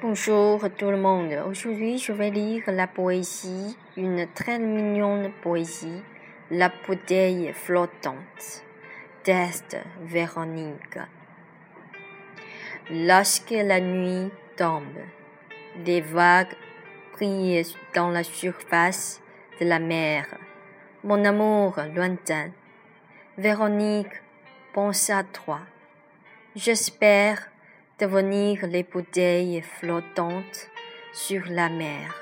Bonjour tout le monde. Aujourd'hui, je vais lire la poésie, une très mignonne poésie, La bouteille flottante, Test Véronique. Lorsque la nuit tombe, des vagues brillent dans la surface de la mer. Mon amour lointain, Véronique, pense à toi. J'espère devenir les bouteilles flottantes sur la mer.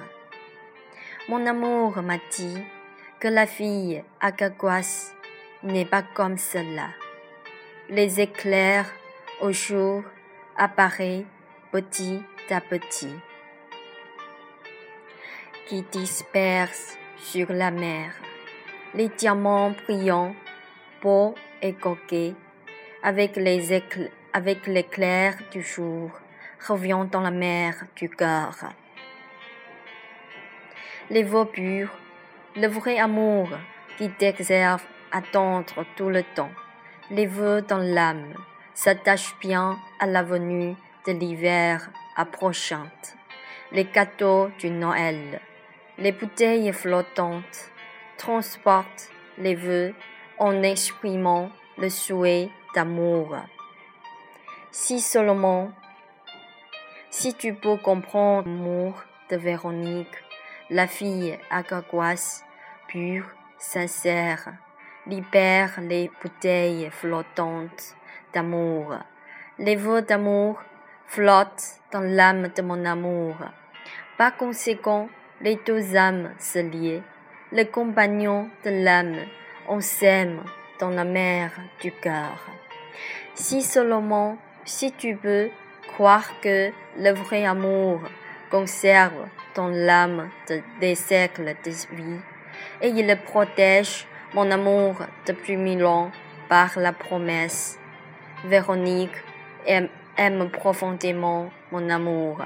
Mon amour m'a dit que la fille Agaguas n'est pas comme cela. Les éclairs au jour apparaissent petit à petit, qui dispersent sur la mer les diamants brillants, beaux et coquets, avec les éclairs avec l'éclair du jour, revient dans la mer du cœur. Les vœux purs, le vrai amour qui t'exerce attendre tout le temps, les vœux dans l'âme, s'attachent bien à la venue de l'hiver approchante, les cadeaux du Noël, les bouteilles flottantes transportent les vœux en exprimant le souhait d'amour. Si seulement, si tu peux comprendre l'amour de Véronique, la fille agaguas, pure, sincère, libère les bouteilles flottantes d'amour. Les vœux d'amour flottent dans l'âme de mon amour. Par conséquent, les deux âmes se lient. Le compagnon de l'âme, on s'aime dans la mer du cœur. Si seulement si tu veux croire que le vrai amour conserve ton l'âme des siècles de vie, et il protège mon amour depuis mille ans par la promesse. Véronique aime, aime profondément mon amour.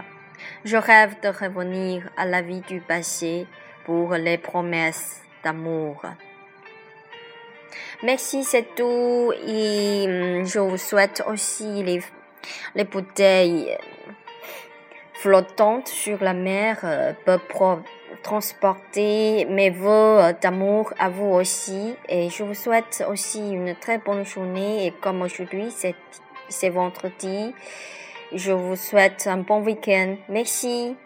Je rêve de revenir à la vie du passé pour les promesses d'amour. Merci, c'est tout. Et hum, je vous souhaite aussi les, les bouteilles flottantes sur la mer euh, peuvent transporter mes voeux d'amour à vous aussi. Et je vous souhaite aussi une très bonne journée. Et comme aujourd'hui, c'est vendredi, je vous souhaite un bon week-end. Merci.